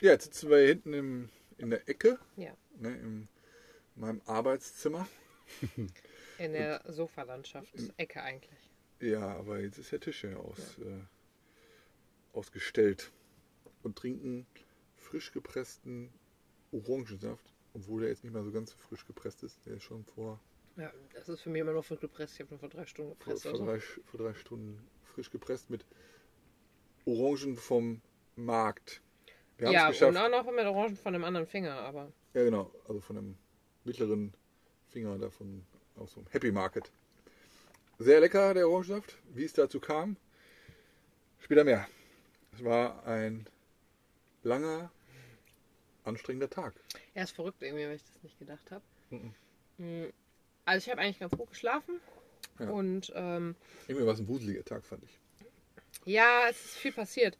Ja, jetzt sitzen wir hier hinten im, in der Ecke, Ja, ne, in meinem Arbeitszimmer. in der Sofalandschaft-Ecke eigentlich. Ja, aber jetzt ist der Tisch ja aus, Äh, ausgestellt. Und trinken frisch gepressten Orangensaft, obwohl der jetzt nicht mehr so ganz frisch gepresst ist. Der ist schon vor, Ja, das ist für mich immer noch frisch gepresst. Ich habe nur vor drei Stunden vor, gepresst. vor, Also. drei, vor drei Stunden frisch gepresst mit Orangen vom Markt. Wir Ja, und auch noch mit Orangen von einem anderen Finger, aber Ja, genau. Also von einem mittleren Finger davon aus so einem Happy Market. Sehr lecker, der Orangensaft. Wie es dazu kam, später mehr. Es war ein langer, anstrengender Tag. er ist verrückt irgendwie, weil ich das nicht gedacht habe. Mhm. Mm, Also ich habe eigentlich ganz gut geschlafen Ja. und ähm, Irgendwie war es ein wuseliger Tag, fand ich. Ja, es ist viel passiert.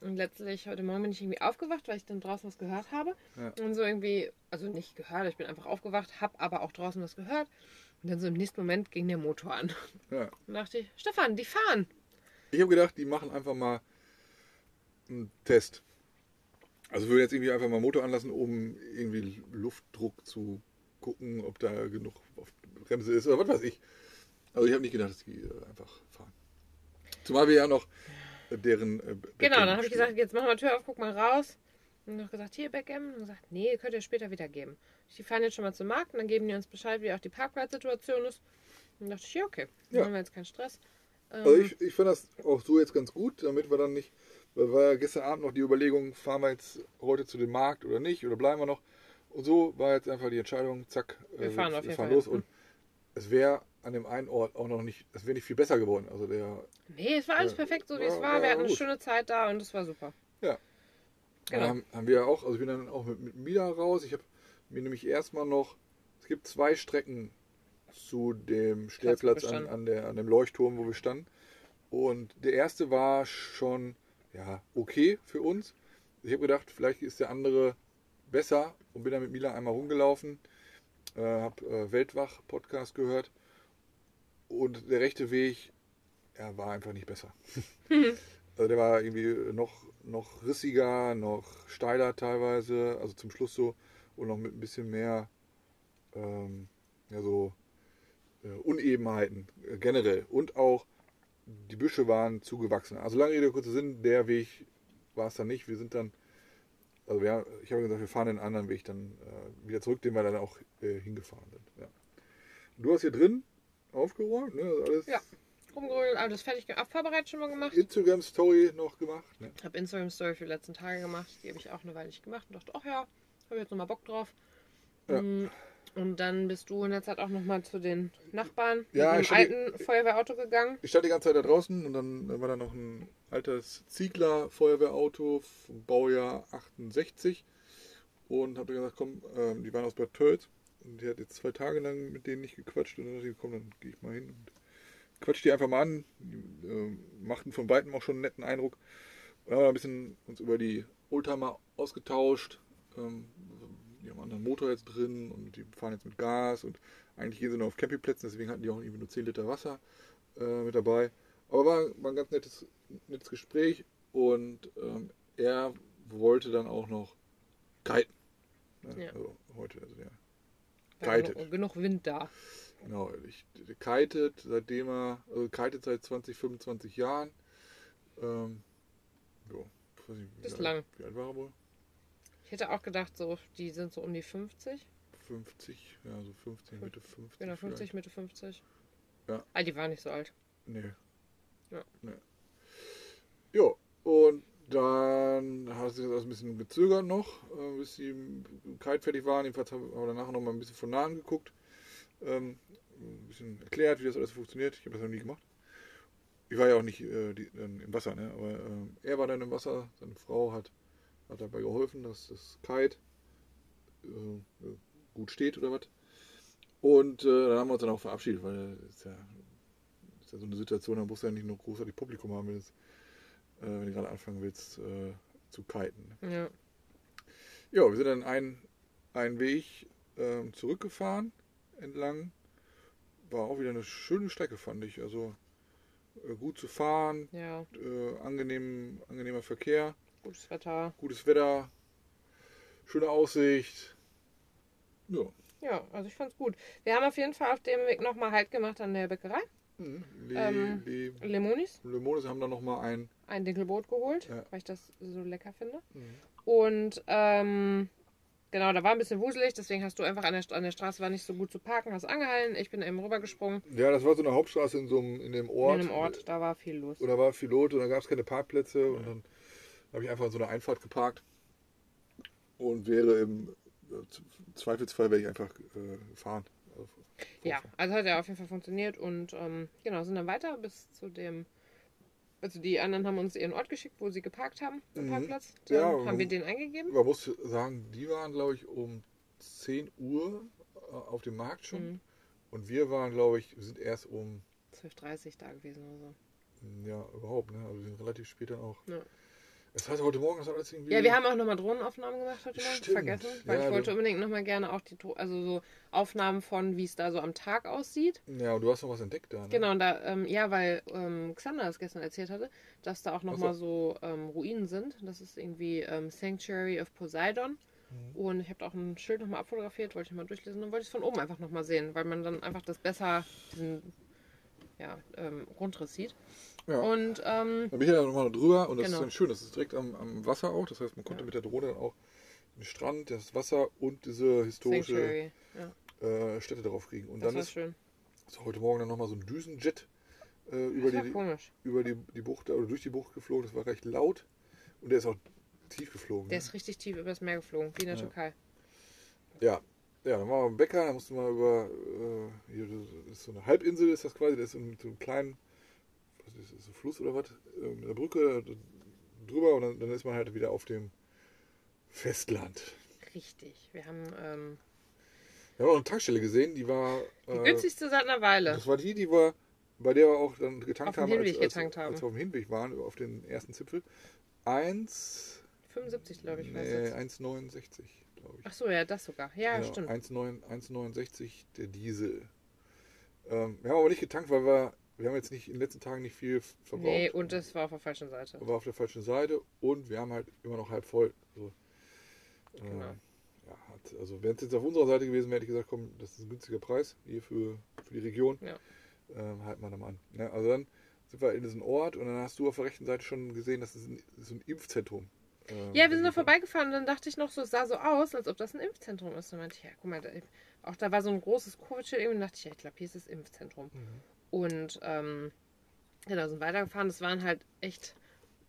Und letztlich heute Morgen bin ich irgendwie aufgewacht, weil ich dann draußen was gehört habe. Ja. Und so irgendwie, also nicht gehört, ich bin einfach aufgewacht, habe aber auch draußen was gehört. Und dann so im nächsten Moment ging der Motor an. Ja. Und dachte ich, Stefan, die fahren. Ich habe gedacht, die machen einfach mal einen Test. Also würde jetzt irgendwie einfach mal Motor anlassen, um irgendwie Luftdruck zu gucken, ob da genug auf der Bremse ist oder was weiß ich. Also ich habe nicht gedacht, dass die äh, einfach fahren. Zumal wir ja noch äh, deren äh, Genau, dann habe ich gesagt, jetzt machen wir Tür auf, guck mal raus. Und noch gesagt, hier Backgammon. Und gesagt, nee, könnt ihr später wieder geben. Die fahren jetzt schon mal zum Markt und dann geben die uns Bescheid, wie auch die Parkplatzsituation ist. Und dann dachte ich, ja, okay, dann Ja. haben wir jetzt keinen Stress. Ähm, Also ich, ich fand das auch so jetzt ganz gut, damit wir dann nicht, weil war ja gestern Abend noch die Überlegung, fahren wir jetzt heute zu dem Markt oder nicht oder bleiben wir noch. Und so war jetzt einfach die Entscheidung, zack, Wir fahren auf wir jeden fahren Fall, los. Und es wäre an dem einen Ort auch noch nicht, es wäre nicht viel besser geworden. Also der, nee, es war alles Ja, perfekt, so wie ja, es war. ja, Wir hatten eine gut. schöne Zeit da und es war super. ja, Genau. haben, haben wir auch, also ich bin dann auch mit, mit Mila raus. Ich habe mir nämlich erstmal noch, es gibt zwei Strecken zu dem Stellplatz an, an, der, an dem Leuchtturm, wo wir standen. Und der erste war schon ja, okay für uns. Ich habe gedacht, vielleicht ist der andere besser und bin dann mit Mila einmal rumgelaufen, äh, habe äh, Weltwach-Podcast gehört und der rechte Weg ja, war einfach nicht besser. also der war irgendwie noch, noch rissiger, noch steiler teilweise, also zum Schluss so und noch mit ein bisschen mehr ähm, ja, so äh, Unebenheiten äh, generell und auch die Büsche waren zugewachsen. Also lange Rede, kurzer Sinn, der Weg war es dann nicht. Wir sind dann, also wir, ich habe gesagt, wir fahren den anderen Weg dann äh, wieder zurück, den wir dann auch äh, hingefahren sind. Ja. Du hast hier drin aufgeräumt, ne? also alles Ja. Rumgerührt, alles fertig, vorbereitet schon mal gemacht. Instagram Story noch gemacht. Ne? Ich habe Instagram Story für die letzten Tage gemacht. Die habe ich auch eine Weile nicht gemacht und dachte, ach ja, habe jetzt nochmal Bock drauf. Ja. Mm, Und dann bist du in der Zeit auch nochmal zu den Nachbarn Ja, mit stand- alten Feuerwehrauto gegangen. Ich stand die ganze Zeit da draußen und dann war da noch ein altes Ziegler Feuerwehrauto vom Baujahr 68 und habe gesagt, komm, ähm, die waren aus Bad Tölz und die hat jetzt zwei Tage lang mit denen nicht gequatscht und dann dachte ich, komm, dann gehe ich mal hin und quatsch die einfach mal an. Die äh, machten von weitem auch schon einen netten Eindruck. Und haben wir ein bisschen uns über die Oldtimer ausgetauscht. Ähm, die haben einen anderen Motor jetzt drin und die fahren jetzt mit Gas und eigentlich gehen sie nur auf Campingplätzen, deswegen hatten die auch irgendwie nur 10 Liter Wasser äh, mit dabei. Aber war, war ein ganz nettes, nettes Gespräch und ähm, er wollte dann auch noch kiten. Ne? Ja. Also heute, also der War Kitet. genug, Wind da. Genau, ich, kitet, seitdem er, also kitet seit 20, 25 Jahren. Ähm, jo, wie Ist alt- lang. Wie alt war er wohl? Ich hätte auch gedacht, so, die sind so um die 50. 50, ja, so 50, Mitte 50. Genau, 50, vielleicht. Mitte 50. Ja. Ah, die waren nicht so alt. Nee. Ja. Nee. Jo, und dann hat sich das ein bisschen gezögert noch, äh, bis die kite fertig waren. Jedenfalls haben wir danach noch mal ein bisschen von nahen geguckt. Ähm, ein bisschen erklärt, wie das alles funktioniert. Ich habe das noch nie gemacht. Ich war ja auch nicht äh, die, im Wasser, ne? aber ähm, er war dann im Wasser. Seine Frau hat, hat dabei geholfen, dass das Kite äh, gut steht oder was. Und äh, dann haben wir uns dann auch verabschiedet, weil es ist ja, ist ja so eine Situation, da musst du ja nicht noch großartig Publikum haben, wenn, es, äh, wenn du gerade anfangen willst äh, zu kiten. Ja. Ja, wir sind dann einen, einen Weg ähm, zurückgefahren entlang. War auch wieder eine schöne Strecke, fand ich. Also äh, gut zu fahren, Ja, äh, angenehm, angenehmer Verkehr, gutes Wetter. gutes Wetter, schöne Aussicht. Ja. Ja, also ich fand's gut. Wir haben auf jeden Fall auf dem Weg nochmal Halt gemacht an der Bäckerei. Mhm. Le, Ähm, Le, Lemonis. Lemones haben dann nochmal ein. Ein Dinkelbrot geholt, Ja. weil ich das so lecker finde. Mhm. Und ähm, genau, da war ein bisschen wuselig, deswegen hast du einfach an der, an der Straße war nicht so gut zu parken, hast angehalten, ich bin eben rübergesprungen Ja, das war so eine Hauptstraße in so einem, in dem Ort. in einem Ort, da war viel los. Und da war viel los und da gab es keine Parkplätze und dann habe ich einfach in so einer Einfahrt geparkt und wäre im äh, Zweifelsfall wäre ich einfach äh, gefahren. Also, Ja, also hat ja auf jeden Fall funktioniert und ähm, genau, sind dann weiter bis zu dem, also die anderen haben uns ihren Ort geschickt, wo sie geparkt haben, den Mhm. Parkplatz. Dann Ja, haben wir den eingegeben. Man muss sagen, die waren, glaube ich, um 10 Uhr äh, auf dem Markt schon. Mhm. Und wir waren, glaube ich, wir sind erst um, 12.30 da gewesen oder so. ja, überhaupt, ne? Also wir sind relativ spät dann auch. Ja. Es hat heute Morgen das alles irgendwie. Ja, wir haben auch nochmal Drohnenaufnahmen gemacht heute Morgen, Stimmt. vergessen, weil Ja, ich wollte unbedingt nochmal gerne auch die, also so Aufnahmen von, wie es da so am Tag aussieht. Ja, und du hast noch was entdeckt da, ne? Genau, und da, ähm, ja, weil ähm, Xander das gestern erzählt hatte, dass da auch so. nochmal so, ähm, Ruinen sind. Das ist irgendwie ähm, Sanctuary of Poseidon. Mhm. Und ich habe da auch ein Schild nochmal abfotografiert, wollte ich mal durchlesen. Dann wollte ich es von oben einfach nochmal sehen, weil man dann einfach das besser, diesen ja, ähm, Grundriss sieht. Ja. Und ähm, Da bin ich ja nochmal drüber und das Genau. ist dann schön. Das ist direkt am, am Wasser auch. Das heißt, man konnte Ja. mit der Drohne dann auch den Strand, das Wasser und diese historische äh, Stätte drauf kriegen. Und das dann ist, schön. ist heute Morgen dann nochmal so ein Düsenjet äh, über, die, komisch. über die, die Bucht oder durch die Bucht geflogen. Das war recht laut und der ist auch tief geflogen. Der ne? ist richtig tief übers Meer geflogen, wie in der Ja. Türkei. Ja. Ja, dann waren wir am Bäcker, da mussten wir über, äh, hier, das ist so eine Halbinsel, ist das quasi, das ist so ein, so ein kleinen, so Fluss oder was, der Brücke drüber und dann, dann ist man halt wieder auf dem Festland. Richtig. Wir haben ähm, Wir haben auch eine Tankstelle gesehen, die war. die äh, günstigste seit einer Weile. Das war die, die wir, bei der wir auch dann getankt haben, als, als, getankt haben. als wir auf dem Hinweg waren, auf den ersten Zipfel. 1, 75, glaube ich, nee, jetzt. 1,69, glaube ich. Ach so, ja, das sogar. Ja, Ja, stimmt. 1,9 1,69 der Diesel. Ähm, wir haben aber nicht getankt, weil wir, wir haben jetzt nicht in den letzten Tagen nicht viel verbraucht. Nee, und das war auf der falschen Seite. war auf der falschen Seite und wir haben halt immer noch halb voll. So. Äh, Genau. ja, hat, also wenn es jetzt auf unserer Seite gewesen wäre, hätte ich gesagt, komm, das ist ein günstiger Preis hier für, für die Region. Ja. Ähm, halten wir dann mal an. Ne? Also dann sind wir in diesem Ort und dann hast du auf der rechten Seite schon gesehen, das ist ein, ist ein Impfzentrum. Ähm, Ja, wir sind ist- vorbeigefahren und dann dachte ich noch so, es sah so aus, als ob das ein Impfzentrum ist. Dann meinte ich, ja, guck mal, da, auch da war so ein großes Covid-Schild und dachte ich, ja, ich glaube, hier ist das Impfzentrum. Mhm. Und ähm, genau, sind weitergefahren. Das waren halt echt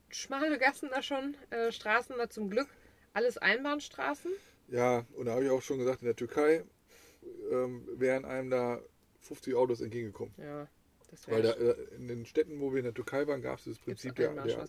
schmale Gassen da schon, äh, Straßen da zum Glück. Alles Einbahnstraßen. Ja, und da habe ich auch schon gesagt, in der Türkei ähm, wären einem da 50 Autos entgegengekommen. Ja, das Weil wäre da, äh, in den Städten, wo wir in der Türkei waren, gab es das Prinzip der, der.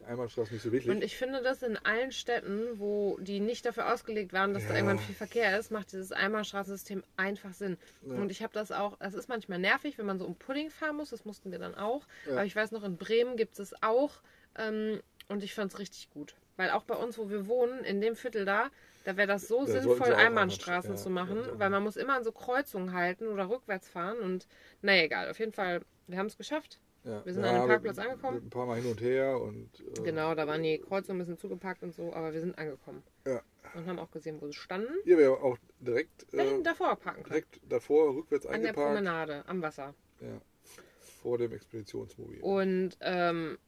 Der Einbahnstraße nicht so wirklich. Und ich finde das in allen Städten, wo die nicht dafür ausgelegt waren, dass da Ja. irgendwann viel Verkehr ist, macht dieses Einbahnstraßensystem einfach Sinn. Ja. Und ich habe das auch, es ist manchmal nervig, wenn man so um Pudding fahren muss, das mussten wir dann auch. Ja. Aber ich weiß noch, in Bremen gibt es auch. Ähm, und ich fand es richtig gut. Weil auch bei uns, wo wir wohnen, in dem Viertel da, da wäre das so Da sinnvoll, Einbahnstraßen Einbahnst- zu machen, weil man muss immer an so Kreuzungen halten oder rückwärts fahren. Und naja, egal, auf jeden Fall, wir haben es geschafft. Ja. Wir sind an dem Parkplatz angekommen. Ein paar Mal hin und her und. Äh, Genau, da waren die Kreuzungen ein bisschen zugepackt und so, aber wir sind angekommen. Ja. Und haben auch gesehen, wo sie standen. Hier wäre auch direkt, Da hinten äh, davor parken können. direkt davor rückwärts An der eingeparkt. Promenade, am Wasser. Ja, vor dem Expeditionsmobil. Und ähm,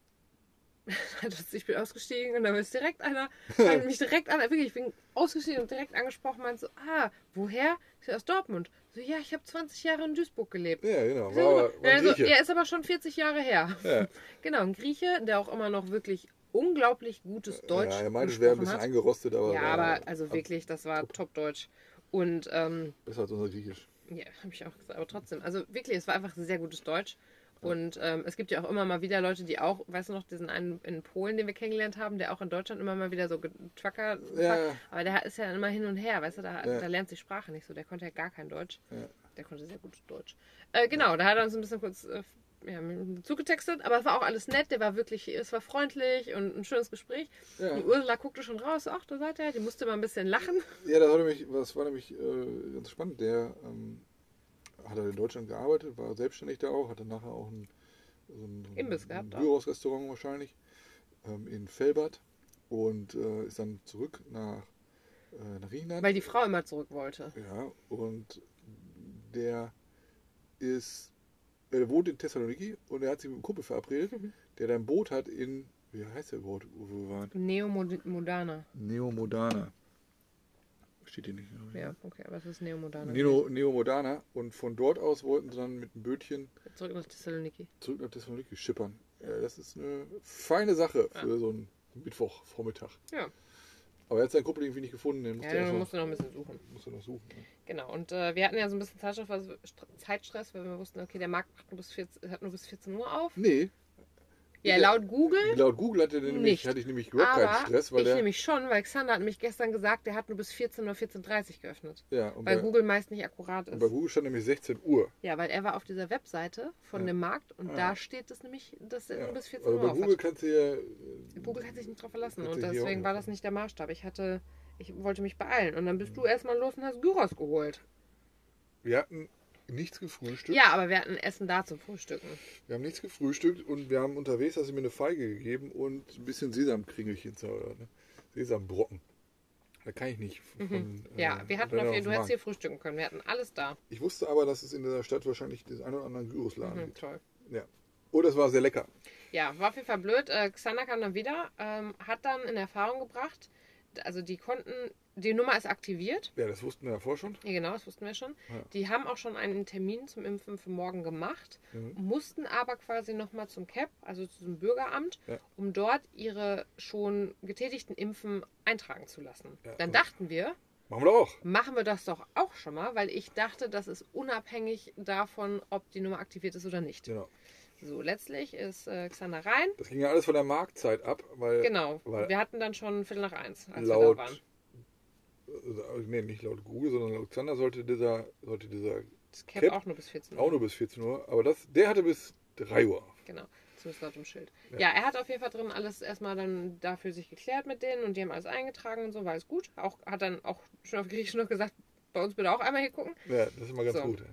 ich bin ausgestiegen und dann ist direkt einer, hat mich direkt an, wirklich, ich bin ausgestiegen und direkt angesprochen, meinte so, ah, woher? Ich so, aus Dortmund. So, ja, ich habe 20 Jahre in Duisburg gelebt. Ja, genau. Ich War, so, war ja, ein so, Grieche. er ist aber schon 40 Jahre her. Ja. Genau, ein Grieche, der auch immer noch wirklich unglaublich gutes Deutsch ja, er meinte, es wäre ein bisschen hat. eingerostet, aber. Ja, war aber also wirklich, das war Top-Deutsch. Und ähm, Besser als unser Griechisch. ja, habe ich auch gesagt, aber trotzdem, also wirklich, es war einfach sehr gutes Deutsch. Und ähm, es gibt ja auch immer mal wieder Leute, die auch, weißt du noch, diesen einen in Polen, den wir kennengelernt haben, der auch in Deutschland immer mal wieder so Trucker, Ja, aber der ist ja immer hin und her, weißt du, da, Ja. da lernt sich Sprache nicht so, der konnte ja gar kein Deutsch. Ja. Der konnte sehr gut Deutsch. Äh, genau, da hat er uns ein bisschen kurz äh, ja, zugetextet, aber es war auch alles nett, der war wirklich, es war freundlich und ein schönes Gespräch. Ja. Die Ursula guckte schon raus, ach, da seid ihr, die musste mal ein bisschen lachen. Ja, das war nämlich, das war nämlich äh, ganz spannend. Der ähm, hat er in Deutschland gearbeitet, war selbstständig da auch, hatte nachher auch einen so ein, Imbiss gehabt ein auch. Gyros-Restaurant wahrscheinlich, ähm, in Felbert und äh, ist dann zurück nach, äh, nach Griechenland. Weil die Frau immer zurück wollte. Ja, und der ist, er wohnt in Thessaloniki und er hat sich mit einem Kumpel verabredet, Mhm. der da ein Boot hat in, wie heißt der Boot, wo wir waren? Neomodana. Neomodana. Steht hier nicht. Ja, okay, aber es ist Neomodana. Neo, Neomodana. Und von dort aus wollten sie dann mit einem Bötchen Zurück nach Thessaloniki. zurück nach Thessaloniki schippern. Ja, das ist eine feine Sache für so einen Mittwochvormittag. Ja, Aber er hat seinen Kumpel irgendwie nicht gefunden, den musste ja dann erst musst du noch ein bisschen suchen. musste noch suchen. ne? Genau, und äh, wir hatten ja so ein bisschen Zeitstress, weil- Str- Zeitstress, weil wir wussten, okay, der Markt macht nur bis 14, hat nur bis 14 Uhr auf. Nee, Ja, laut Google laut Google hatte, nämlich, hatte ich nämlich überhaupt keinen Aber Stress, weil ich der. nämlich schon, weil Xander hat nämlich gestern gesagt, der hat nur bis 14 oder 14.30 geöffnet. ja, und Weil bei, Google meist nicht akkurat und bei ist. Google stand nämlich 16 Uhr. Ja, weil er war auf dieser Webseite von Ja. dem Markt und Ja. da steht es nämlich, dass er nur bis 14 Also Uhr bei Google hat. kannst du ja. Google hat sich nicht drauf verlassen und deswegen war das nicht der Maßstab. Ich hatte, ich wollte mich beeilen und dann bist Mhm. du erstmal los und hast Gyros geholt. Wir hatten nichts gefrühstückt. Ja, aber wir hatten Essen da zum Frühstücken. Wir haben nichts gefrühstückt und wir haben unterwegs, hast du mir eine Feige gegeben und ein bisschen Sesamkringelchen, oder, ne? Sesambrocken. Da kann ich nicht von. Mhm. äh, Ja, wir hatten auf jeden du hättest hier frühstücken können. Wir hatten alles da. Ich wusste aber, dass es in dieser Stadt wahrscheinlich den einen oder anderen Gyrosladen Mhm, gibt. toll. Ja. Oh, das war sehr lecker. Ja, war auf jeden Fall blöd. Äh, Xander kam dann wieder, ähm, hat dann in Erfahrung gebracht, also die konnten, die Nummer ist aktiviert. Ja, das wussten wir davor schon. Ja, genau, das wussten wir schon. Ja. Die haben auch schon einen Termin zum Impfen für morgen gemacht, Mhm. mussten aber quasi nochmal zum CAP, also zum Bürgeramt, Ja. um dort ihre schon getätigten Impfen eintragen zu lassen. Ja, Dann dachten wir, Machen wir doch auch. machen wir das doch auch schon mal, weil ich dachte, das ist unabhängig davon, ob die Nummer aktiviert ist oder nicht. Genau. So, letztlich ist äh, Xander rein. Das ging ja alles von der Marktzeit ab, weil Genau. weil wir hatten dann schon Viertel nach eins, als laut, wir da waren. Äh, nee, nicht laut Google, sondern laut Xander sollte dieser, sollte dieser Das Cap, Cap auch nur bis 14 Uhr. auch nur bis 14 Uhr, aber das, der hatte bis 3 Uhr. Genau. Zumindest laut dem Schild. Ja. Ja. er hat auf jeden Fall drin alles erstmal dann dafür sich geklärt mit denen und die haben alles eingetragen und so, war alles gut. Auch, hat dann auch schon auf Griechisch noch gesagt, bei uns bitte auch einmal hier gucken. Ja, das ist immer ganz So. gut. Ja.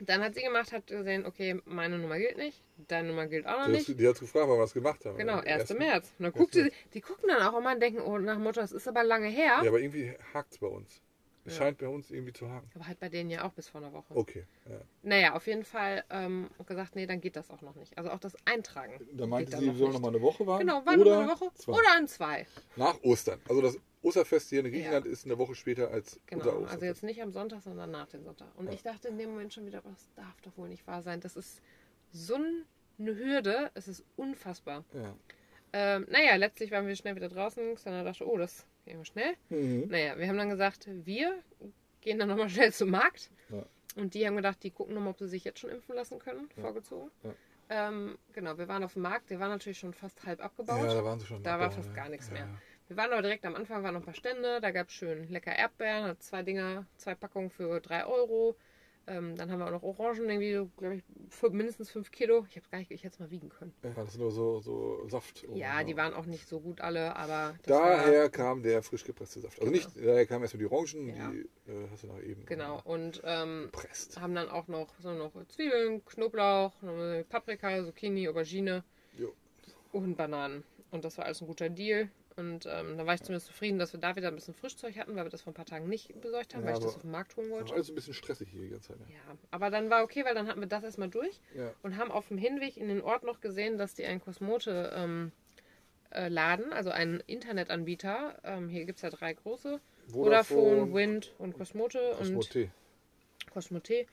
Dann hat sie gemacht, hat gesehen, okay, meine Nummer gilt nicht, deine Nummer gilt auch noch Die, hat, nicht. die hat gefragt, wann wir es gemacht haben. Genau, Am 1. ersten- März. Und dann guckt sie, die gucken dann auch immer und denken, oh, nach Motto, das ist aber lange her. Ja, aber irgendwie hakt es bei uns. Es Ja. scheint bei uns irgendwie zu haken. Aber halt bei denen ja auch bis vor einer Woche. Okay, ja. Naja, auf jeden Fall ähm, gesagt, nee, dann geht das auch noch nicht. Also auch das Eintragen. Da meinte geht sie, dann wir sollen nicht. noch mal eine Woche warten. Genau, war oder nur eine Woche. zwei. Oder in zwei. Nach Ostern. Also das Osterfest hier in Griechenland ist eine Woche später als unser Genau, Osterfest. also jetzt nicht am Sonntag, sondern nach dem Sonntag. Und Ja. ich dachte in dem Moment schon wieder, das darf doch wohl nicht wahr sein. Das ist so eine Hürde, es ist unfassbar. ja. Ähm, naja, letztlich waren wir schnell wieder draußen. Xander dachte, oh, das geht mal schnell. Mhm. Naja, wir haben dann gesagt, wir gehen dann nochmal schnell zum Markt. Ja. Und die haben gedacht, die gucken nochmal, ob sie sich jetzt schon impfen lassen können, Ja. vorgezogen. Ja. Ähm, genau, wir waren auf dem Markt, der war natürlich schon fast halb abgebaut. ja, da waren sie schon. Da war fast ja. gar nichts ja. mehr. Wir waren aber direkt am Anfang, waren noch ein paar Stände, da gab es schön lecker Erdbeeren, hat zwei Dinger, zwei Packungen für drei Euro. Ähm, dann haben wir auch noch Orangen, irgendwie, glaube ich, für mindestens fünf Kilo. Ich habe gar nicht, ich hätte es mal wiegen können. Ja, das sind nur so, so Saft. Ja, die waren auch nicht so gut alle, aber das war, Daher kam der frisch gepresste Saft. Also Genau. nicht, daher kamen erstmal die Orangen, Ja. die äh, hast du noch eben genau. Und ähm, haben dann auch noch so noch Zwiebeln, Knoblauch, Paprika, Zucchini, Aubergine Jo. und Bananen. Und das war alles ein guter Deal. Und ähm, da war ich zumindest zufrieden, dass wir da wieder ein bisschen Frischzeug hatten, weil wir das vor ein paar Tagen nicht besorgt haben, Ja, weil ich das auf dem Markt holen wollte. war alles ein bisschen stressig hier die ganze Zeit. ne? Ja, aber dann war okay, weil dann hatten wir das erstmal durch Ja. und haben auf dem Hinweg in den Ort noch gesehen, dass die einen Kosmote ähm, äh, laden, also einen Internetanbieter. Ähm, hier gibt es ja drei große. Vodafone, Wind und Cosmote und Cosmote. Cosmote.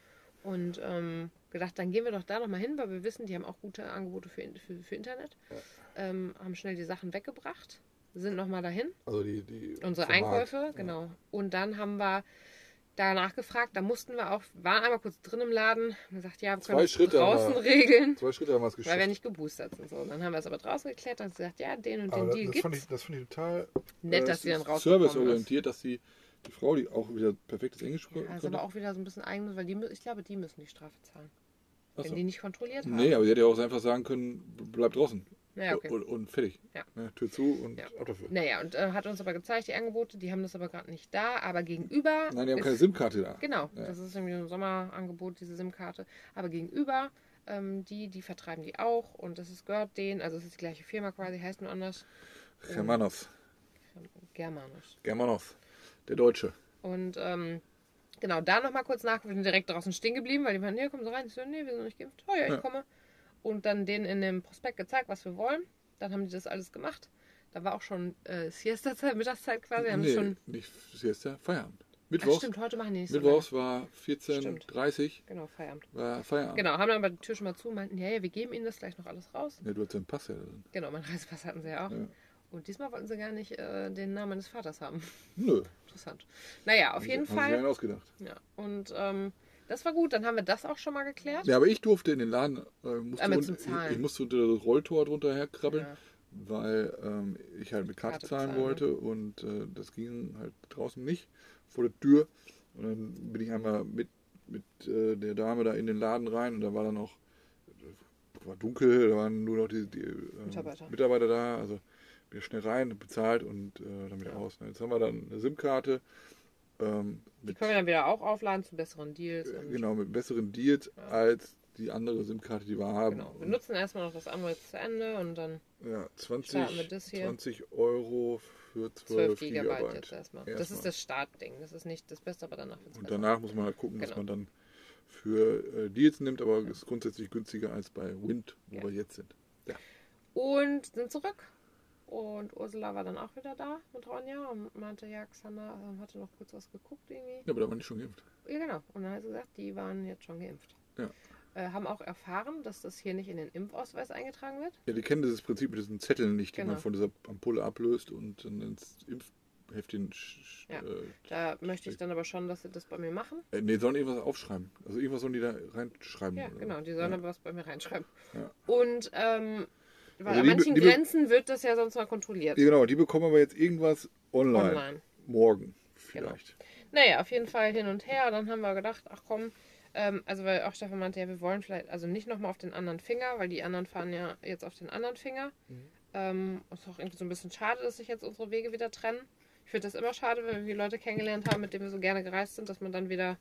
Und ähm, gedacht, dann gehen wir doch da nochmal hin, weil wir wissen, die haben auch gute Angebote für, für, für Internet. Ähm, haben schnell die Sachen weggebracht, sind nochmal dahin. Also die, die Unsere Einkäufe, Markt. genau. Und dann haben wir da nachgefragt, da mussten wir auch, waren einmal kurz drin im Laden und gesagt, ja, wir Zwei können es Schritte haben draußen wir- regeln, Zwei Schritte haben wir es weil geschafft. wir nicht geboostert sind. So. Dann haben wir es aber draußen geklärt und gesagt, ja, den und den Aber Deal das, fand gibt's. ich, das fand ich total Nett, äh, dass sie dann rausgekommen ist. serviceorientiert, dass die, die Frau, die auch wieder perfektes Englisch Ja, konnte. ist aber auch wieder so ein bisschen eigenes, weil die, ich glaube, die müssen die Strafe zahlen. Ach so. Wenn die nicht kontrolliert haben. Nee, aber sie hätte ja auch einfach sagen können, bleib draußen. Naja, okay. und, und fertig. Ja. Ne, Tür zu und Ja. ab dafür. Naja, und äh, hat uns aber gezeigt, die Angebote, die haben das aber gerade nicht da, aber gegenüber. Nein, die haben ist- keine SIM-Karte da. Genau, Ja. das ist irgendwie ein Sommerangebot, diese SIM-Karte. Aber gegenüber Ähm, die, die vertreiben die auch und das ist, gehört denen, also es ist die gleiche Firma quasi, heißt nur anders. Germanos. Germanus. Germanos. Der Deutsche. Und ähm, genau, da nochmal kurz nach, wir sind direkt draußen stehen geblieben, weil die meinten, hier, kommen Sie rein. Ich so, nee, wir sind nicht geimpft. Oh ja, ich Ja. komme. Und dann denen in dem Prospekt gezeigt, was wir wollen. Dann haben die das alles gemacht. Da war auch schon äh, Siesta-Zeit, Mittagszeit quasi. Haben nee, schon, nicht Siesta, Feierabend. Ach, Mittwochs, stimmt, heute machen die nicht so Mittwochs war Stimmt. 14.30 Uhr, Genau, Feierabend. war Feierabend. Genau, haben dann aber die Tür schon mal zu, meinten, ja, ja, wir geben Ihnen das gleich noch alles raus. Ja, du hast deinen Pass ja drin. Genau, mein Reisepass hatten sie ja auch. Ja. Und diesmal wollten sie gar nicht äh, den Namen meines Vaters haben. Nö. Interessant. Naja, auf jeden Haben sie einen Fall. ausgedacht. Ja, und ähm, das war gut, dann haben wir das auch schon mal geklärt. Ja, aber ich durfte in den Laden, äh, musste unten- Zahlen. ich, ich musste unter das Rolltor drunter herkrabbeln, Ja. weil ähm, ich halt mit Karte, Karte zahlen bezahlen, wollte und äh, das ging halt draußen nicht vor der Tür. Und dann bin ich einmal mit, mit äh, der Dame da in den Laden rein und da war dann noch, war dunkel, da waren nur noch die, die äh, Mitarbeiter. Mitarbeiter da, also bin ich schnell rein, bezahlt und äh, dann wieder Ja. raus. Jetzt haben wir dann eine SIM-Karte. Ähm, Die können wir dann wieder auch aufladen zu besseren Deals. äh, Und genau, mit besseren Deals Ja. als die andere SIM-Karte, die wir haben. genau. Wir nutzen erstmal noch das andere zu Ende und dann Ja, 20, Starten wir das hier. 20 Euro für 12, 12 Gigabyte, Gigabyte. jetzt erstmal. Das Erstmal. ist das Startding. Das ist nicht das Beste, aber danach wird es Und danach muss man halt gucken, was Genau. man dann für äh, Deals nimmt, aber ist grundsätzlich günstiger als bei Wind, wo Ja. wir jetzt sind. Und sind zurück. Und Ursula war dann auch wieder da mit Ronja und meinte, ja, Xander ähm, hatte noch kurz was geguckt irgendwie. Ja, aber da waren die schon geimpft. Ja, genau. Und dann hat sie gesagt, die waren jetzt schon geimpft. Ja. Äh, haben auch erfahren, dass das hier nicht in den Impfausweis eingetragen wird. Ja, die kennen dieses Prinzip mit diesen Zetteln nicht, die Genau. man von dieser Ampulle ablöst und dann ins Impfheftchen. Ja. Äh, Da möchte ich dann aber schon, dass sie das bei mir machen. äh, nee, sollen irgendwas aufschreiben. Also irgendwas sollen die da reinschreiben. Ja, genau. Die sollen ja. aber was bei mir reinschreiben. Ja. Und ähm, weil Also an manchen die- Grenzen wird das ja sonst mal kontrolliert. Ja, Genau, die bekommen aber jetzt irgendwas online. Online. Morgen vielleicht. Naja, auf jeden Fall hin und her. Dann haben wir gedacht, ach komm, ähm, also weil auch Stefan meinte, ja, wir wollen vielleicht, also nicht nochmal auf den anderen Finger, weil die anderen fahren ja jetzt auf den anderen Finger. Mhm. Ähm, ist auch irgendwie so ein bisschen schade, dass sich jetzt unsere Wege wieder trennen. Ich finde das immer schade, wenn wir Leute kennengelernt haben, mit denen wir so gerne gereist sind, dass man dann wieder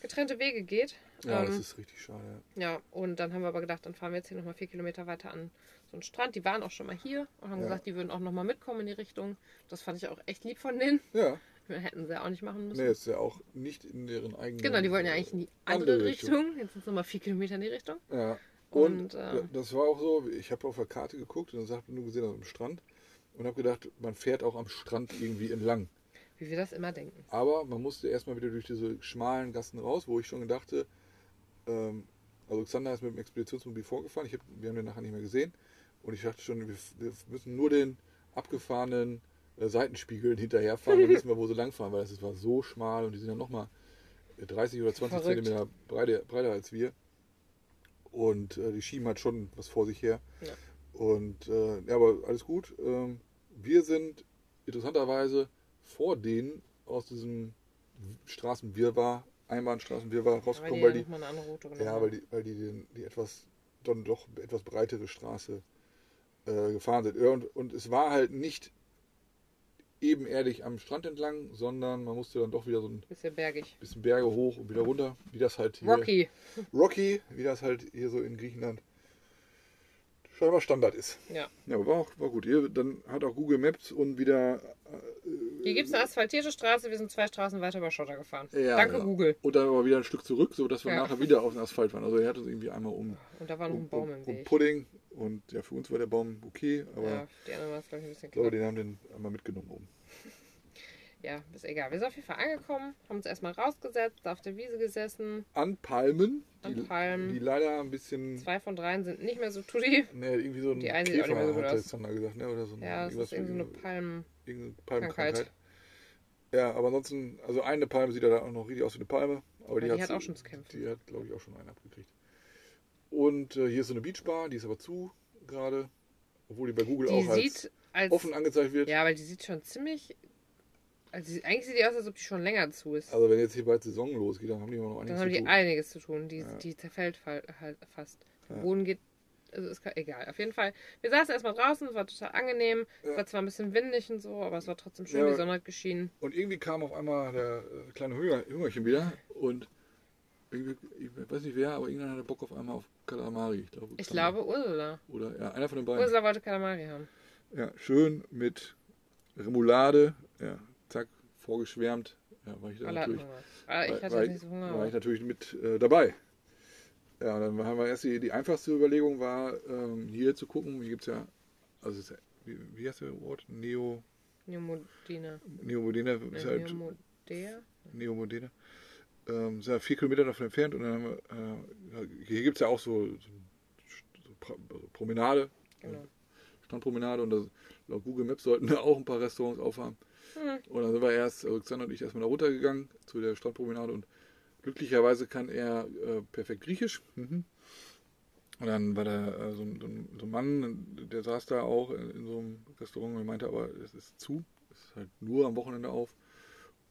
getrennte Wege geht. Ja, das ähm, ist richtig schade. ja, und dann haben wir aber gedacht, dann fahren wir jetzt hier nochmal vier Kilometer weiter an so einen Strand. Die waren auch schon mal hier und haben Ja. gesagt, die würden auch nochmal mitkommen in die Richtung. Das fand ich auch echt lieb von denen. Ja, Hätten sie auch nicht machen müssen. nee, ist ja auch nicht in deren eigenen. Genau, die wollten ja eigentlich in die andere, Andere Richtung. Richtung. Jetzt sind es nochmal vier Kilometer in die Richtung. Ja. Und, Und, äh, das war auch so, ich habe auf der Karte geguckt und dann sagt nur gesehen, am Strand. Und habe gedacht, man fährt auch am Strand irgendwie entlang. Wie wir das immer denken. Aber man musste erstmal wieder durch diese schmalen Gassen raus, wo ich schon dachte, ähm, also Xander ist mit dem Expeditionsmobil vorgefahren, ich hab, wir haben den nachher nicht mehr gesehen. Und ich dachte schon, wir, wir müssen nur den abgefahrenen äh, Seitenspiegeln hinterherfahren, dann wissen wir, wo sie langfahren, weil es war so schmal und die sind ja nochmal 30 oder 20 Verrückt. Zentimeter breiter, breiter als wir. Und äh, die schieben halt schon was vor sich her. Ja. Und äh, ja, aber alles gut. Ähm, wir sind interessanterweise vor denen aus diesem Straßenwirrwarr, Einbahnstraßenwirrwarr Weil rausgekommen, die weil die, Route genommen ja, weil die, weil die, den, die etwas, dann doch etwas breitere Straße äh, gefahren sind. Und, und es war halt nicht ebenerdig am Strand entlang, sondern man musste dann doch wieder so ein Bisschen bergig. bisschen Berge hoch und wieder runter, wie das halt hier Rocky. Rocky, wie das halt hier so in Griechenland scheinbar Standard ist. Ja. Ja, aber war auch war gut. Hier, dann hat auch Google Maps und wieder Hier gibt es eine asphaltierte Straße. Wir sind zwei Straßen weiter über Schotter gefahren. Ja, Danke, genau. Google. und dann aber wieder ein Stück zurück, so dass wir Ja. nachher wieder auf den Asphalt waren. Also er hat uns irgendwie einmal um, Und da war noch um, ein Baum um, im um Weg. Pudding und ja, für uns war der Baum okay, aber Ja, die anderen war es, glaube ich, ein bisschen knapp. den haben den einmal mitgenommen oben. Ja, ist egal. Wir sind auf jeden Fall angekommen, haben uns erstmal rausgesetzt, auf der Wiese gesessen. An Palmen, An die, Palmen. die leider ein bisschen, Zwei von dreien sind nicht mehr so tutti. ne, irgendwie so ein Die eine sieht auch nicht mehr so gut aus. Gesagt, ne, oder so ein, Ja, das ist irgendwie so eine Palmen. Palmenkrankheit. Krankheit. Ja, aber ansonsten, also eine Palme sieht ja da auch noch richtig aus wie eine Palme. Aber die, die hat, auch schon zu kämpfen. Die hat, glaube ich, auch schon einen abgekriegt. Und äh, hier ist so eine Beachbar, die ist aber zu gerade. Obwohl die bei Google Die auch als als. offen angezeigt wird. Ja, weil die sieht schon ziemlich. Also eigentlich sieht die aus, als ob die schon länger zu ist. Also wenn jetzt hier bald Saison losgeht, dann haben die immer noch Dann einiges haben zu die tun. einiges zu tun. Die, Ja. die zerfällt halt fast. Der Ja. Boden geht. Also ist ka- egal. Auf jeden Fall. Wir saßen erstmal draußen, es war total angenehm. Es Ja. war zwar ein bisschen windig und so, aber es war trotzdem schön, Ja. die Sonne hat geschienen. Und irgendwie kam auf einmal der äh, kleine Hünger, Hüngerchen wieder und irgendwie, ich weiß nicht wer, aber irgendeiner hatte Bock auf einmal auf Kalamari. Ich glaube, Ich Kalamari. glaube Ursula. Oder ja, einer von den beiden. Ursula wollte Kalamari haben. Ja, schön mit Remoulade. Ja, vorgeschwärmt. Ja, war ich da Alle natürlich. Aber ich hatte war, nicht so Hunger. war ich natürlich mit äh, dabei. Ja, und dann haben wir erst die, die einfachste Überlegung war, ähm, hier zu gucken. Hier gibt es ja, also ist, wie, wie heißt der Ort? Neo, Neomodena. Neomodena ist Äh, halt Neomodea? Neomodena. Ähm, sind ja vier Kilometer davon entfernt und dann haben wir, äh, hier gibt es ja auch so, so, so also Promenade, Genau. Strandpromenade und das, laut Google Maps sollten da auch ein paar Restaurants aufhaben. Hm. Und dann sind wir erst, also Xander und ich erstmal da runtergegangen zu der Strandpromenade und glücklicherweise kann er äh, perfekt Griechisch. Mhm. Und dann war da äh, so, ein, so, so ein Mann, der saß da auch in, in so einem Restaurant und meinte aber, es ist zu, es ist halt nur am Wochenende auf.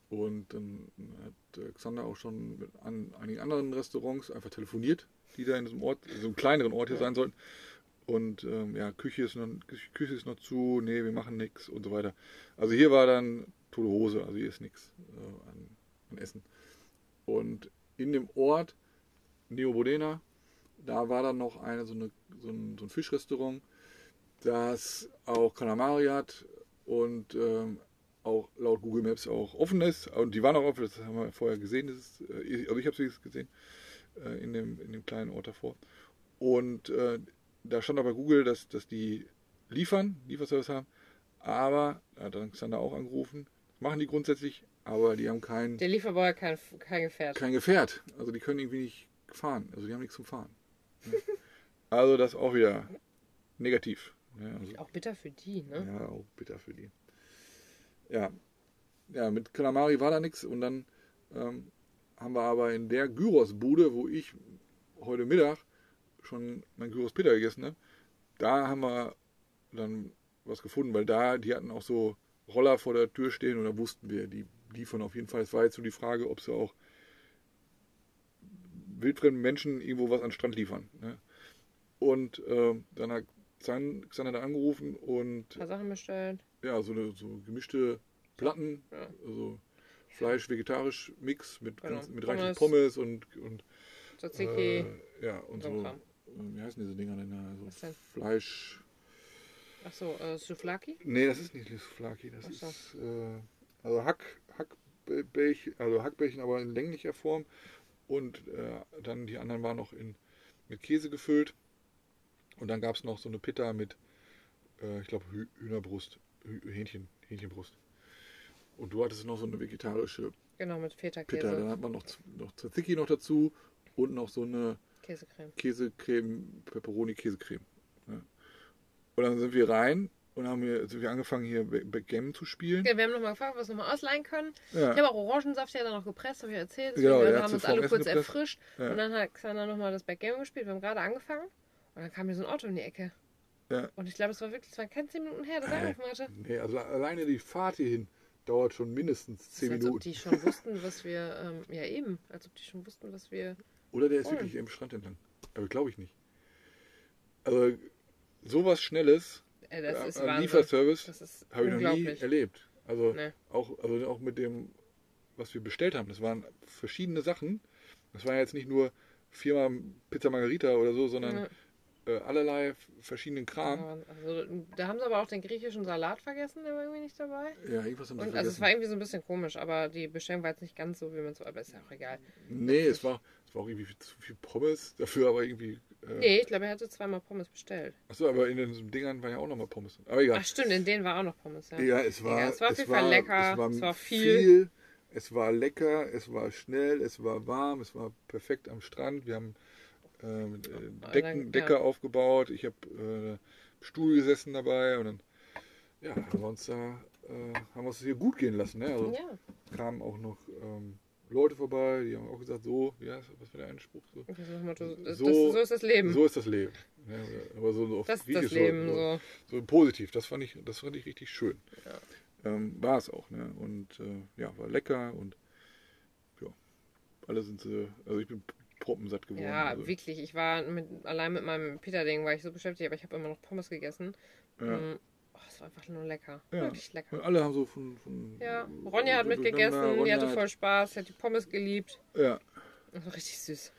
Und dann hat äh, Xander auch schon mit an einigen anderen Restaurants einfach telefoniert, die da in diesem Ort, in so einem kleineren Ort hier sein sollten. Und ähm, ja, Küche ist, noch, Küche- ist noch zu, nee, wir machen nichts und so weiter. Also hier war dann tote Hose, also hier ist nichts äh, an, an Essen. Und in dem Ort Neobodena, da war dann noch eine, so, eine, so, ein, so ein Fischrestaurant, das auch Kalamari hat und ähm, auch laut Google Maps auch offen ist. Und die waren auch offen, das haben wir vorher gesehen. Das ist, äh, also ich habe sie gesehen äh, in, dem, in dem kleinen Ort davor. Und äh, da stand auch bei Google, dass, dass die liefern, Lieferservice haben. Aber, da hat dann Xander auch angerufen, machen die grundsätzlich, aber die haben kein, Der Lieferboy hat kein, kein Gefährt. kein Gefährt. Also die können irgendwie nicht fahren. Also die haben nichts zum Fahren. Also das ist auch wieder negativ. Ja, also, Auch bitter für die, ne? ja, auch bitter für die. Ja, ja mit Kalamari war da nichts und dann ähm, haben wir aber in der Gyrosbude, wo ich heute Mittag schon mein Gyros Peter gegessen habe, da haben wir dann was gefunden, weil da, die hatten auch so Roller vor der Tür stehen und da wussten wir, die liefern auf jeden Fall. Es war jetzt so die Frage, ob sie auch wildfremden Menschen irgendwo was an den Strand liefern. Ne? Und ähm, dann hat Xan- Xander da angerufen und Ein paar Sachen bestellt. ja, so eine so gemischte Platten, Ja. also Fleisch-Vegetarisch Mix mit, Genau. ganz, mit reichlich Pommes. Pommes und, und Tzatziki. äh, ja, und so Kram. Äh, wie heißen diese Dinger denn da? So Was denn? Fleisch. Achso, äh, Souflaki? Nee, das ist nicht Lisflaki, das so. ist äh, also Hack, Hackbällchen, also Hackbällchen, aber in länglicher Form. Und äh, dann die anderen waren noch in, mit Käse gefüllt. Und dann gab es noch so eine Pita mit, äh, ich glaube, Hü Hühnerbrust, Hü Hähnchen, Hähnchenbrust. Und du hattest noch so eine vegetarische Genau, mit. Feta-Käse. Dann hat man noch, noch Tzatziki noch dazu und noch so eine Käsecreme. Käsecreme, Pepperoni-Käsecreme. Ja. Und dann sind wir rein und haben hier, sind wir angefangen hier Back- Backgammon zu spielen. Ja, wir haben nochmal gefragt, ob wir es nochmal ausleihen können. Ja. Ich habe auch Orangensaft ja dann noch gepresst, habe ich erzählt. Genau, wir haben uns alle Essen kurz gepresst. erfrischt. Ja. Und dann hat Xander nochmal das Backgammon gespielt. Wir haben gerade angefangen. Und dann kam mir so ein Auto um die Ecke. Ja. Und ich glaube, es war wirklich, es waren keine 10 Minuten her, dass er Äh, hatte. Nee, also alleine die Fahrt hierhin dauert schon mindestens 10 als ob Minuten. die schon wussten, was wir, ähm, ja eben, als ob die schon wussten, was wir, Oder der ist Voll. wirklich im Strand entlang. Aber glaube ich nicht. Also sowas Schnelles äh, das Wahnsinn. Lieferservice habe ich noch nie erlebt. Also Nee. auch, also auch mit dem, was wir bestellt haben. Das waren verschiedene Sachen. Das war jetzt nicht nur viermal Pizza Margarita oder so, sondern Ja. äh, allerlei verschiedenen Kram. Ja, Also, da haben sie aber auch den griechischen Salat vergessen, der war irgendwie nicht dabei. Ja, irgendwas haben sie Und also es vergessen. war irgendwie so ein bisschen komisch, aber die Bestellung war jetzt nicht ganz so, wie man es aber ist ja auch egal. nee, es war, war auch irgendwie zu viel Pommes. Dafür aber irgendwie. Äh, Nee, ich glaube, er hatte zweimal Pommes bestellt. Achso, aber in den Dingern waren ja auch nochmal Pommes. Aber egal. Ach stimmt, in denen war auch noch Pommes, ja. Ja, es war, Ja, es war auf jeden Fall lecker, Es war, es war viel. viel. Es war lecker, es war schnell, es war warm, es war perfekt am Strand. Wir haben ähm, äh, Decken, ja. Decke aufgebaut. Ich habe äh, Stuhl gesessen dabei und dann ja, haben wir uns da äh, haben wir uns hier gut gehen lassen. Ne? Also Ja, kamen auch noch ähm, Leute vorbei, die haben auch gesagt, so, ja, was war der Einspruch? So, das ist, So- das, so ist das Leben. so ist das Leben. Ne? Aber so, so auf das ist Griechisch das Leben. so, So. so positiv. Das fand ich, das fand ich richtig schön. Ja. Ähm, war es auch, ne? Und äh, ja, war lecker und ja, alle sind sie, also ich bin proppensatt geworden. Ja, also, wirklich. Ich war mit, allein mit meinem Peter-Ding, war ich so beschäftigt, aber ich habe immer noch Pommes gegessen. ja. Mm, Oh, es war einfach nur lecker. Ja. Wirklich lecker. Und alle haben so von. von Ja, Ronja hat mitgegessen, durcheinander. die hatte Ronja voll Spaß, hat die Pommes geliebt. Ja, Das war richtig süß.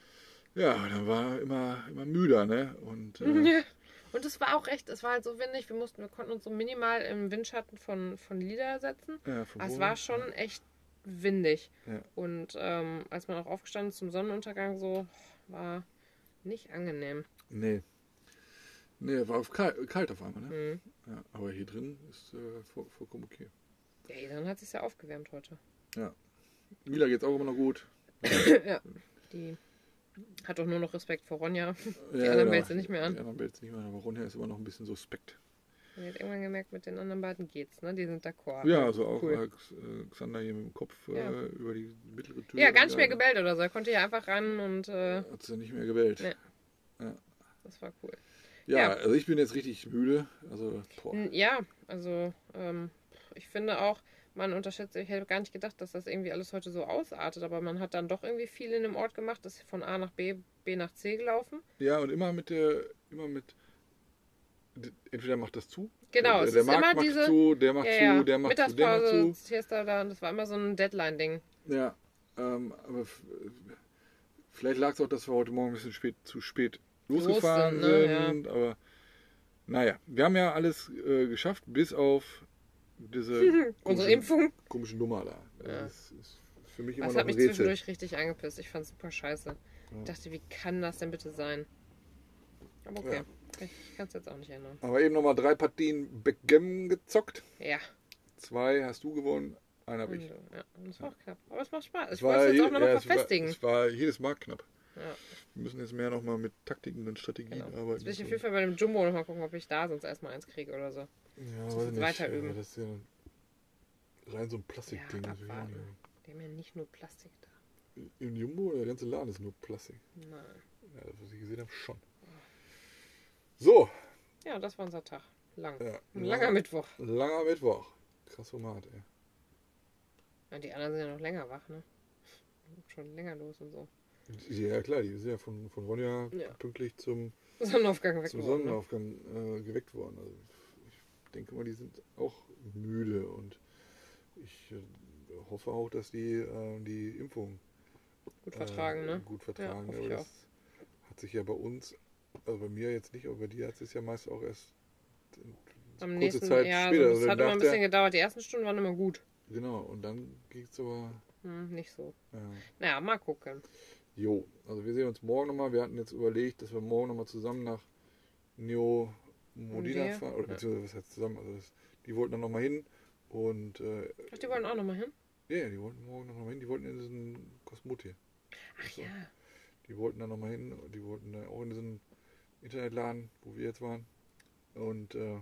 Ja, dann war er immer, immer müder, ne? Und äh. Und es war auch echt, es war halt so windig, wir mussten, wir konnten uns so minimal im Windschatten von, von Lieder setzen. ja, vom Aber es war schon echt windig. Ja. Und ähm, als man auch aufgestanden ist zum Sonnenuntergang, so war nicht angenehm. Nee. Nee, war auf kalt, kalt auf einmal, ne? Mhm. Ja, aber hier drin ist äh, voll, vollkommen okay. Ja, dann hat sich ja aufgewärmt heute. Mila geht's auch immer noch gut. ja. Die hat doch nur noch Respekt vor Ronja. Die anderen bellt sie nicht mehr an. Die anderen bellt sie nicht mehr an, aber Ronja ist immer noch ein bisschen suspekt. Und hat irgendwann gemerkt, mit den anderen beiden geht's, ne? Die sind d'accord. Ja, also auch Cool. äh, X- äh, Xander hier mit dem Kopf äh, Ja. über die mittlere Tür. Ja, gar nicht mehr gebellt oder so. Er konnte hier einfach ran und äh, Hat sie nicht mehr gewählt. Nee. das war cool. Ja, Ja. also ich bin jetzt richtig müde. Also, boah. Ja, also ähm, ich finde auch, man unterschätzt, ich hätte gar nicht gedacht, dass das irgendwie alles heute so ausartet, aber man hat dann doch irgendwie viel in dem Ort gemacht, ist von A nach B, B nach C gelaufen. Ja, und immer mit der, immer mit, entweder macht das zu. Genau, der, der Markt macht diese zu, der macht ja, zu, ja, der macht zu, der macht Mittagspause, zu. Siesta da, das war immer so ein Deadline-Ding. Ja, ähm, aber vielleicht lag es auch, dass wir heute Morgen ein bisschen spät, zu spät losgefahren sind, ne? sind. Aber naja, wir haben ja alles äh, geschafft, bis auf diese Unsere Impfung. komische Nummer da. Das Ja. ist, ist für mich immer Das noch hat mich Rätsel. zwischendurch richtig angepisst. Ich fand es super scheiße. Ich dachte, wie kann das denn bitte sein? Aber okay, ich kann es jetzt auch nicht ändern. Aber eben nochmal drei Partien Backgammon gezockt. Ja, Zwei hast du gewonnen, einer habe ich. ja, es war auch knapp. Aber es macht Spaß. Ich wollte es jetzt auch nochmal ja, es war- verfestigen. Es war jedes Mal knapp. Ja. Wir müssen jetzt mehr nochmal mit Taktiken und Strategien Genau. Jetzt arbeiten. will ich auf jeden Fall bei dem Jumbo nochmal gucken, ob ich da sonst erstmal eins kriege oder so. Ja, Das weiß ist nicht. weiter üben. Das ist ja rein so ein Plastikding. Ja, das will ich auch abwarten. nicht. Die haben ja nicht nur Plastik da. Im Jumbo, der ganze Laden ist nur Plastik. Nein. Ja, das, was ich gesehen habe, schon. So, Ja, das war unser Tag. Lang. ja. Ein langer Mittwoch. Langer Mittwoch. Krass Format, ey. Ja, die anderen sind ja noch länger wach, ne? Schon länger los und so. Ja, klar, die sind ja von, von Ronja Ja. pünktlich zum, Sonnenaufgang zum geworden, ne? Äh, geweckt worden. Also ich denke mal, die sind auch müde und ich äh, hoffe auch, dass die äh, die Impfung Gut vertragen, äh, ne? Gut vertragen. hoffe aber das hat sich ja bei uns, also bei mir jetzt nicht, aber bei dir hat es ja meist auch erst Am kurze nächsten Zeit ja, später. also das hat immer ein der- bisschen gedauert. Die ersten Stunden waren immer gut. Genau, und dann ging es aber. Hm, nicht so. Ja. Naja, mal gucken. Jo, also wir sehen uns morgen nochmal. Wir hatten jetzt überlegt, dass wir morgen nochmal zusammen nach Neo Modena Modena, fahren. Oder ja. beziehungsweise was heißt zusammen? Also das, die wollten dann nochmal hin. Und äh, Ach, die wollen auch nochmal hin? ja, ja, die wollten morgen nochmal hin. Die wollten in diesen Kosmotier. Ach ja. Die wollten dann nochmal hin. Die wollten dann auch in diesen Internetladen, wo wir jetzt waren. Und äh,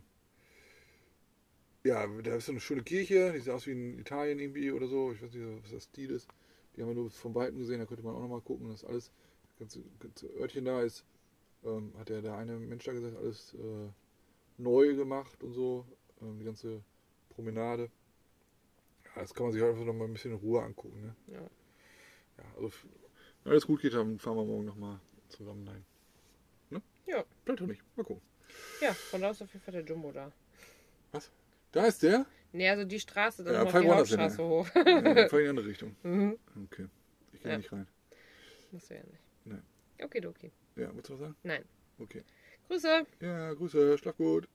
ja, da ist so eine schöne Kirche, die sieht aus wie in Italien irgendwie oder so. Ich weiß nicht, was das Stil ist. Die haben wir nur von Weitem gesehen, da könnte man auch nochmal gucken. Das alles, das ganze, ganze Örtchen da ist, ähm, hat ja der eine Mensch da gesagt, alles äh, neu gemacht und so. Ähm, die ganze Promenade. Ja, das kann man sich halt einfach nochmal ein bisschen in Ruhe angucken. Ne? Ja. Ja, also wenn alles gut geht, dann fahren wir morgen nochmal zusammen dahin. Ne? Ja. Vielleicht auch nicht. Mal gucken. Ja, von da ist auf jeden Fall der Jumbo da. Da ist der? Ne, also die Straße, dann Ja, noch die hin, Hauptstraße hoch. Ja, fahr in die andere Richtung. mhm. Okay. Ich gehe Ja. nicht rein. Das wäre nicht. Nein. Okidoki. Ja, willst du was sagen? Nein. Okay. Grüße. Ja, Grüße, schlaf gut.